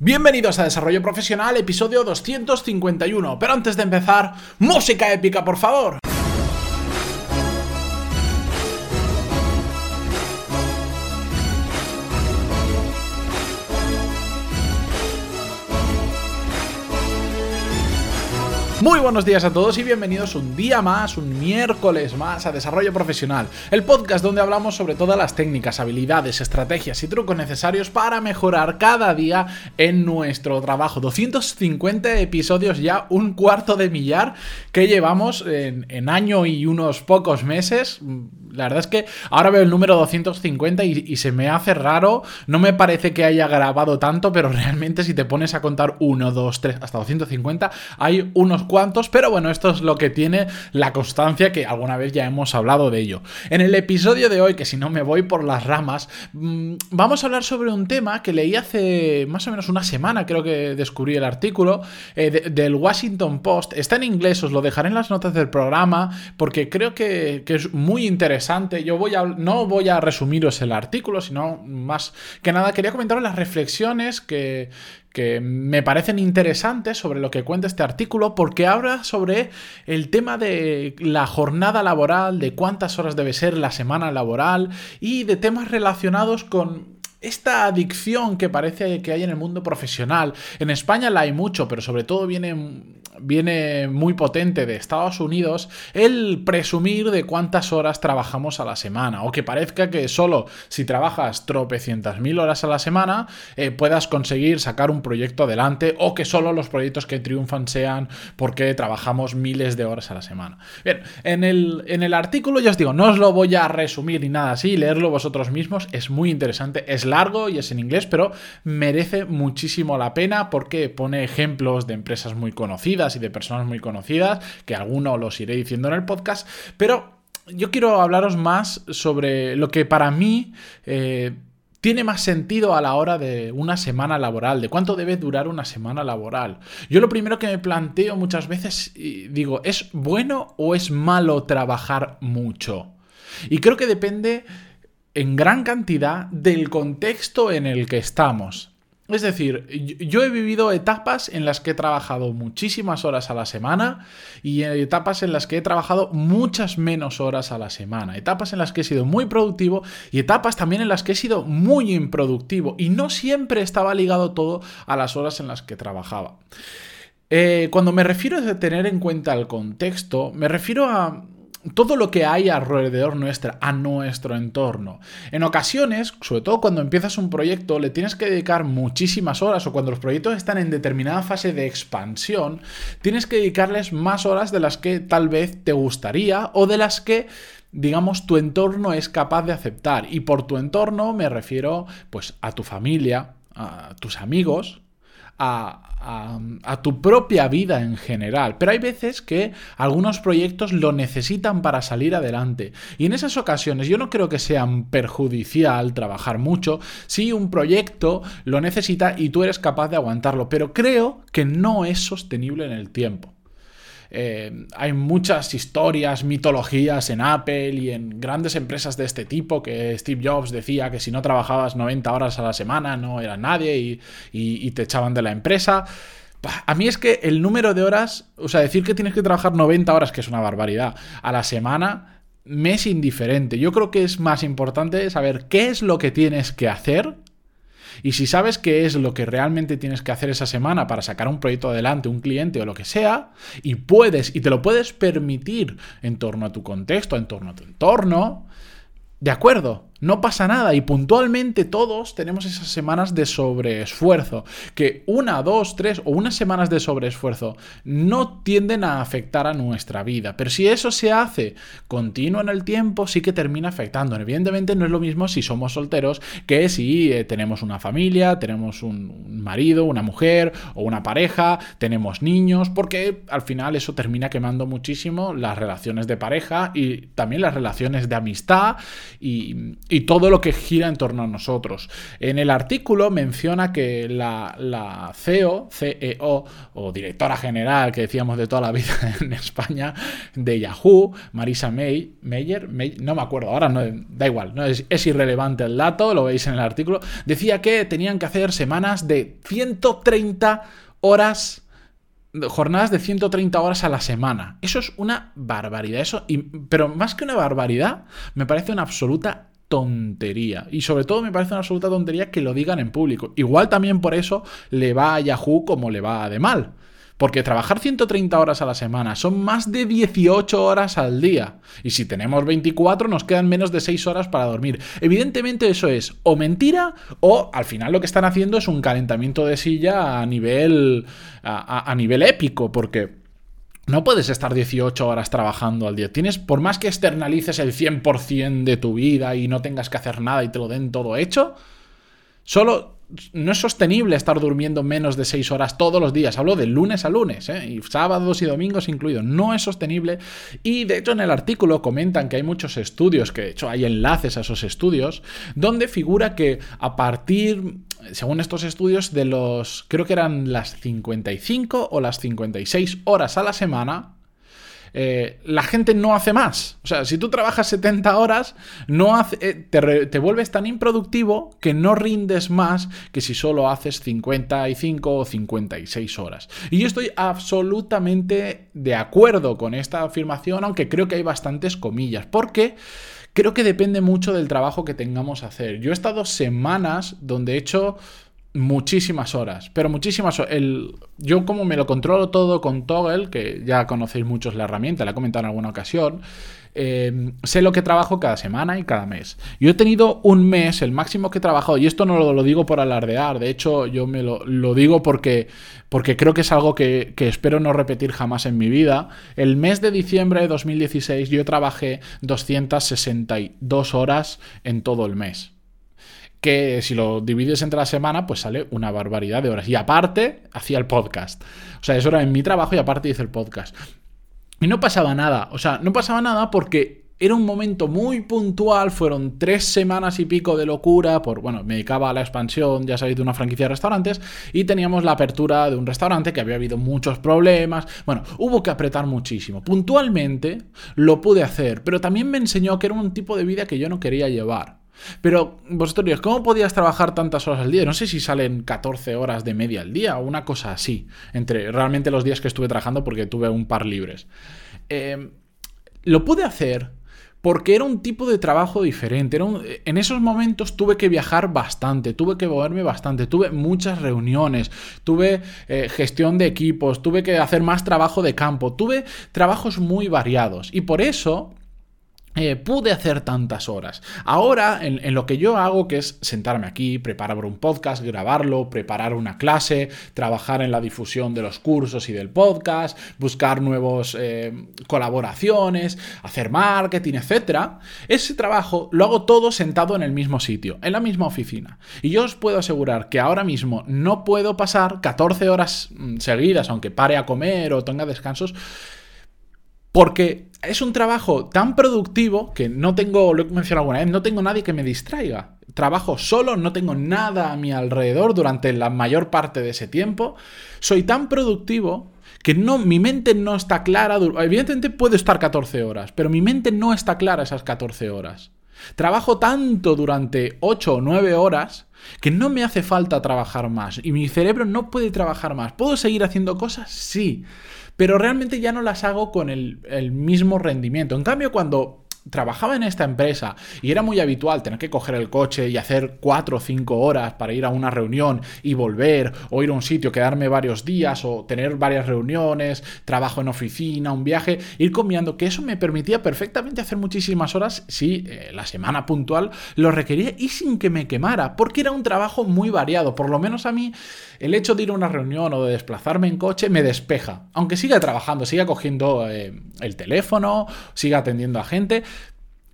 Bienvenidos a Desarrollo Profesional, episodio 251. Pero antes de empezar, música épica, por favor. Muy buenos días a todos y bienvenidos un día más, un miércoles más a Desarrollo Profesional, el podcast donde hablamos sobre todas las técnicas, habilidades, estrategias y trucos necesarios para mejorar cada día en nuestro trabajo. 250 episodios ya, un cuarto de millar que llevamos en, año y unos pocos meses. La verdad es que ahora veo el número 250 y, y, se me hace raro. No me parece que haya grabado tanto, pero realmente si te pones a contar 1, 2, 3, hasta 250, hay unos cuantos, pero bueno, esto es lo que tiene la constancia que alguna vez ya hemos hablado de ello. En el episodio de hoy, que si no me voy por las ramas, mm, vamos a hablar sobre un tema que leí hace más o menos una semana, creo que descubrí el artículo eh, del Washington Post. Está en inglés, os lo dejaré en las notas del programa, porque creo que, que es muy interesante. Yo no voy a resumiros el artículo, sino más que nada quería comentaros las reflexiones que me parecen interesantes sobre lo que cuenta este artículo porque habla sobre el tema de la jornada laboral, de cuántas horas debe ser la semana laboral y de temas relacionados con esta adicción que parece que hay en el mundo profesional. En España la hay mucho, pero sobre todo viene viene muy potente de Estados Unidos el presumir de cuántas horas trabajamos a la semana o que parezca que solo si trabajas tropecientas mil horas a la semana eh, puedas conseguir sacar un proyecto adelante o que solo los proyectos que triunfan sean porque trabajamos miles de horas a la semana. Bien, en el, en el artículo ya os digo, no os lo voy a resumir ni nada así, leerlo vosotros mismos es muy interesante, es largo y es en inglés, pero merece muchísimo la pena porque pone ejemplos de empresas muy conocidas, y de personas muy conocidas, que algunos los iré diciendo en el podcast, pero yo quiero hablaros más sobre lo que para mí... Eh, tiene más sentido a la hora de una semana laboral, de cuánto debe durar una semana laboral. Yo lo primero que me planteo muchas veces, digo, ¿es bueno o es malo trabajar mucho? Y creo que depende en gran cantidad del contexto en el que estamos. Es decir, yo he vivido etapas en las que he trabajado muchísimas horas a la semana y etapas en las que he trabajado muchas menos horas a la semana. Etapas en las que he sido muy productivo y etapas también en las que he sido muy improductivo. Y no siempre estaba ligado todo a las horas en las que trabajaba. Eh, cuando me refiero a tener en cuenta el contexto, me refiero a todo lo que hay alrededor nuestra, a nuestro entorno. En ocasiones, sobre todo cuando empiezas un proyecto, le tienes que dedicar muchísimas horas o cuando los proyectos están en determinada fase de expansión, tienes que dedicarles más horas de las que tal vez te gustaría o de las que digamos, tu entorno es capaz de aceptar. Y por tu entorno me refiero, pues, a tu familia, a tus amigos, a, tu propia vida en general. Pero hay veces que algunos proyectos lo necesitan para salir adelante. Y en esas ocasiones yo no creo que sea perjudicial trabajar mucho si un proyecto lo necesita y tú eres capaz de aguantarlo. Pero creo que no es sostenible en el tiempo. Eh, hay muchas historias, mitologías en Apple y en grandes empresas de este tipo que Steve Jobs decía que si no trabajabas 90 horas a la semana no era nadie y, te echaban de la empresa. A mí es que el número de horas, o sea, decir que tienes que trabajar 90 horas, que es una barbaridad, a la semana, me es indiferente. Yo creo que es más importante saber qué es lo que tienes que hacer y si sabes qué es lo que realmente tienes que hacer esa semana para sacar un proyecto adelante, un cliente o lo que sea, y puedes y te lo puedes permitir en torno a tu contexto, en torno a tu entorno, de acuerdo, no pasa nada y puntualmente todos tenemos esas semanas de sobreesfuerzo, que una, dos, tres o unas semanas de sobreesfuerzo no tienden a afectar a nuestra vida, pero si eso se hace continuo en el tiempo, sí que termina afectando. Evidentemente no es lo mismo si somos solteros que si eh, tenemos una familia, tenemos un marido, una mujer o una pareja, tenemos niños, porque al final eso termina quemando muchísimo las relaciones de pareja y también las relaciones de amistad y y todo lo que gira en torno a nosotros. En el artículo menciona que la, CEO, CEO o directora general que decíamos de toda la vida en España de Yahoo, Marisa May, Mayer, no me acuerdo, ahora no, da igual, no es, es irrelevante el dato, lo veis en el artículo, decía que tenían que hacer semanas de 130 horas jornadas de 130 horas a la semana. Eso es una barbaridad. Eso, pero más que una barbaridad, me parece una absoluta tontería. Y sobre todo me parece una absoluta tontería que lo digan en público. Igual también por eso le va a Yahoo como le va de mal. Porque trabajar 130 horas a la semana son más de 18 horas al día. Y si tenemos 24 nos quedan menos de 6 horas para dormir. Evidentemente eso es o mentira o al final lo que están haciendo es un calentamiento de silla a nivel, a, a nivel épico. Porque no puedes estar 18 horas trabajando al día. Tienes, por más que externalices el 100% de tu vida y no tengas que hacer nada y te lo den todo hecho, solo no es sostenible estar durmiendo menos de 6 horas todos los días. Hablo de lunes a lunes, ¿eh? y sábados y domingos incluidos. No es sostenible. Y de hecho en el artículo comentan que hay muchos estudios, que de hecho hay enlaces a esos estudios, donde figura que a partir, según estos estudios, de los, creo que eran las 55 o las 56 horas a la semana, eh, la gente no hace más. O sea, si tú trabajas 70 horas, no eh, te, vuelves tan improductivo que no rindes más que si solo haces 55 o 56 horas. Y yo estoy absolutamente de acuerdo con esta afirmación, aunque creo que hay bastantes comillas, porque creo que depende mucho del trabajo que tengamos a hacer. Yo he estado semanas donde he hecho muchísimas horas, pero muchísimas horas. Yo como me lo controlo todo con Toggle, que ya conocéis muchos la herramienta, la he comentado en alguna ocasión, eh, sé lo que trabajo cada semana y cada mes. Yo he tenido un mes, el máximo que he trabajado, y esto no lo, digo por alardear, de hecho yo me lo, digo porque, porque creo que es algo que, que, espero no repetir jamás en mi vida. El mes de diciembre de 2016 yo trabajé 262 horas en todo el mes que si lo divides entre la semana, pues sale una barbaridad de horas. Y aparte, hacía el podcast. O sea, eso era en mi trabajo y aparte hice el podcast. Y no pasaba nada. O sea, no pasaba nada porque era un momento muy puntual, fueron tres semanas y pico de locura, por, bueno, me dedicaba a la expansión, ya sabéis, de una franquicia de restaurantes, y teníamos la apertura de un restaurante que había habido muchos problemas, bueno, hubo que apretar muchísimo. Puntualmente lo pude hacer, pero también me enseñó que era un tipo de vida que yo no quería llevar. Pero vosotros ¿cómo podías trabajar tantas horas al día? No sé si salen 14 horas de media al día o una cosa así, entre realmente los días que estuve trabajando porque tuve un par libres. Em, lo pude hacer porque era un tipo de trabajo diferente. en esos momentos tuve que viajar bastante, tuve que moverme bastante, tuve muchas reuniones, tuve eh, gestión de equipos, tuve que hacer más trabajo de campo, tuve trabajos muy variados. Y por eso eh, pude hacer tantas horas. Ahora, en, lo que yo hago, que es sentarme aquí, preparar un podcast, grabarlo, preparar una clase, trabajar en la difusión de los cursos y del podcast, buscar nuevas eh, colaboraciones, hacer marketing, etc. Ese trabajo lo hago todo sentado en el mismo sitio, en la misma oficina. Y yo os puedo asegurar que ahora mismo no puedo pasar 14 horas mm, seguidas, aunque pare a comer o tenga descansos, porque es un trabajo tan productivo que no tengo, lo he mencionado alguna vez, no tengo nadie que me distraiga. Trabajo solo, no tengo nada a mi alrededor durante la mayor parte de ese tiempo. Soy tan productivo que no, mi mente no está clara. Evidentemente puedo estar 14 horas, pero mi mente no está clara esas 14 horas. Trabajo tanto durante 8 o 9 horas que no me hace falta trabajar más y mi cerebro no puede trabajar más. ¿Puedo seguir haciendo cosas? Sí, pero realmente ya no las hago con el, mismo rendimiento. En cambio, cuando trabajaba en esta empresa y era muy habitual tener que coger el coche y hacer cuatro o cinco horas para ir a una reunión y volver, o ir a un sitio, quedarme varios días, o tener varias reuniones, trabajo en oficina, un viaje, ir comiendo, que eso me permitía perfectamente hacer muchísimas horas si eh, la semana puntual lo requería y sin que me quemara, porque era un trabajo muy variado, por lo menos a mí el hecho de ir a una reunión o de desplazarme en coche me despeja. Aunque siga trabajando, siga cogiendo eh, el teléfono, siga atendiendo a gente,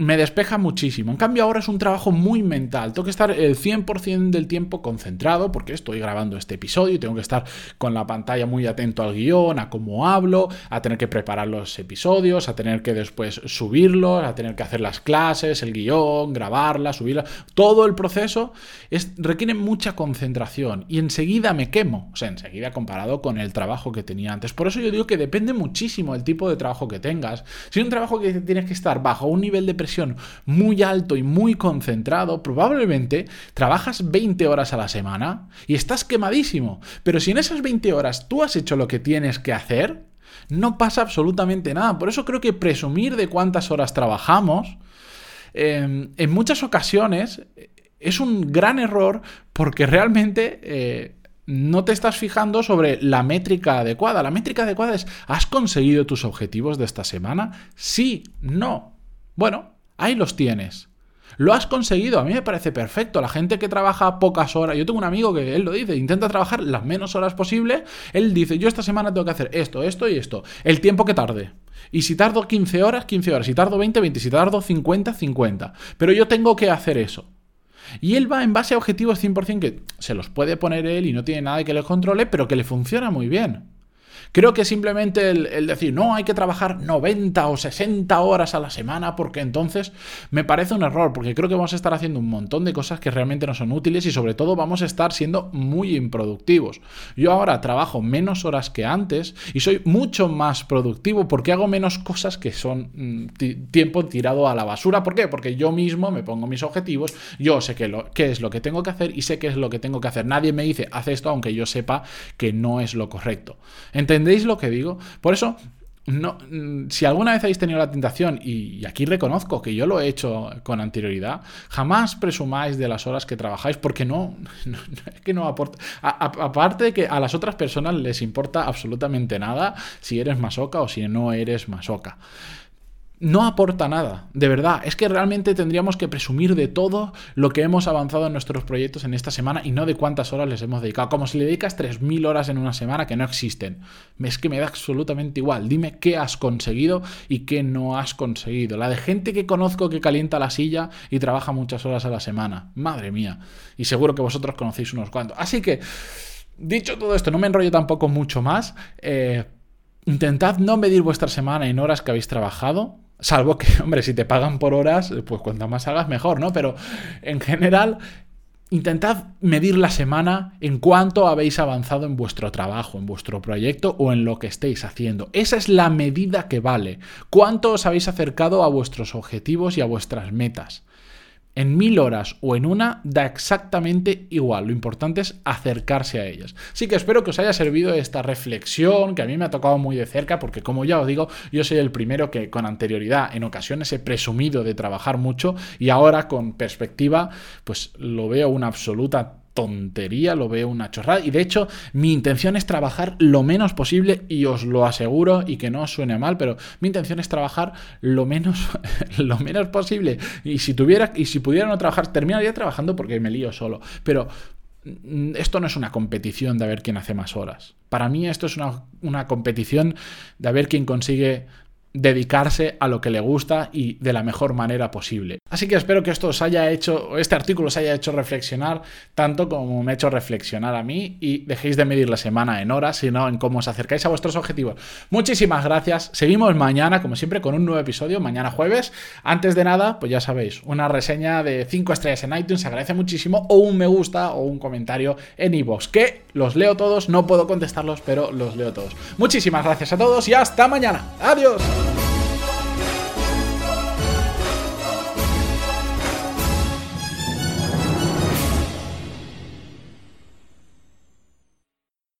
me despeja muchísimo. En cambio, ahora es un trabajo muy mental. Tengo que estar el 100% del tiempo concentrado porque estoy grabando este episodio y tengo que estar con la pantalla muy atento al guion, a cómo hablo, a tener que preparar los episodios, a tener que después subirlos, a tener que hacer las clases, el guion, grabarla, subirla. Todo el proceso es, requiere mucha concentración y enseguida me quemo. O sea, enseguida comparado con el trabajo que tenía antes. Por eso yo digo que depende muchísimo el tipo de trabajo que tengas. Si es un trabajo que tienes que estar bajo un nivel de presión, muy alto y muy concentrado, probablemente trabajas 20 horas a la semana y estás quemadísimo. Pero si en esas 20 horas tú has hecho lo que tienes que hacer, no pasa absolutamente nada. Por eso creo que presumir de cuántas horas trabajamos, em, en muchas ocasiones es un gran error porque realmente... Eh, no te estás fijando sobre la métrica adecuada. La métrica adecuada es, ¿has conseguido tus objetivos de esta semana? Sí, no. Bueno, Ahí los tienes. Lo has conseguido, a mí me parece perfecto. La gente que trabaja pocas horas, yo tengo un amigo que él lo dice, intenta trabajar las menos horas posible. Él dice, yo esta semana tengo que hacer esto, esto y esto. El tiempo que tarde. Y si tardo 15 horas, 15 horas. Si tardo 20, 20. Si tardo 50, 50. Pero yo tengo que hacer eso. Y él va en base a objetivos 100% que se los puede poner él y no tiene nada que le controle, pero que le funciona muy bien. Creo que simplemente el, decir, no, hay que trabajar 90 o 60 horas a la semana, porque entonces me parece un error, porque creo que vamos a estar haciendo un montón de cosas que realmente no son útiles y sobre todo vamos a estar siendo muy improductivos. Yo ahora trabajo menos horas que antes y soy mucho más productivo porque hago menos cosas que son mm, tiempo tirado a la basura. ¿Por qué? Porque yo mismo me pongo mis objetivos, yo sé qué, es lo que tengo que hacer y sé qué es lo que tengo que hacer. Nadie me dice, haz esto aunque yo sepa que no es lo correcto. ¿Entendéis lo que digo? Por eso, no, mm, si alguna vez habéis tenido la tentación, y, aquí reconozco que yo lo he hecho con anterioridad, jamás presumáis de las horas que trabajáis porque no, es que no aporta. aparte de que a las otras personas les importa absolutamente nada si eres masoca o si no eres masoca no aporta nada, de verdad. Es que realmente tendríamos que presumir de todo lo que hemos avanzado en nuestros proyectos en esta semana y no de cuántas horas les hemos dedicado. Como si le dedicas 3.000 horas en una semana que no existen. Es que me da absolutamente igual. Dime qué has conseguido y qué no has conseguido. La de gente que conozco que calienta la silla y trabaja muchas horas a la semana. Madre mía. Y seguro que vosotros conocéis unos cuantos. Así que, dicho todo esto, no me enrollo tampoco mucho más. Eh, intentad no medir vuestra semana en horas que habéis trabajado Salvo que, hombre, si te pagan por horas, pues cuanto más hagas mejor, ¿no? Pero en general, intentad medir la semana en cuánto habéis avanzado en vuestro trabajo, en vuestro proyecto o en lo que estéis haciendo. Esa es la medida que vale. ¿Cuánto os habéis acercado a vuestros objetivos y a vuestras metas? En mil horas o en una da exactamente igual. Lo importante es acercarse a ellas. Así que espero que os haya servido esta reflexión que a mí me ha tocado muy de cerca porque como ya os digo, yo soy el primero que con anterioridad en ocasiones he presumido de trabajar mucho y ahora con perspectiva pues lo veo una absoluta tontería, lo veo una chorrada. Y de hecho, mi intención es trabajar lo menos posible, y os lo aseguro, y que no os suene mal, pero mi intención es trabajar lo menos, lo menos posible. Y si tuviera, y si pudiera no trabajar, terminaría trabajando porque me lío solo. Pero mm, esto no es una competición de a ver quién hace más horas. Para mí esto es una, una competición de a ver quién consigue dedicarse a lo que le gusta y de la mejor manera posible. Así que espero que esto os haya hecho, este artículo os haya hecho reflexionar tanto como me ha hecho reflexionar a mí y dejéis de medir la semana en horas, sino en cómo os acercáis a vuestros objetivos. Muchísimas gracias. Seguimos mañana, como siempre, con un nuevo episodio, mañana jueves. Antes de nada, pues ya sabéis, una reseña de 5 estrellas en iTunes se agradece muchísimo, o un me gusta o un comentario en iVoox, que los leo todos, no puedo contestarlos, pero los leo todos. Muchísimas gracias a todos y hasta mañana. Adiós. Bye.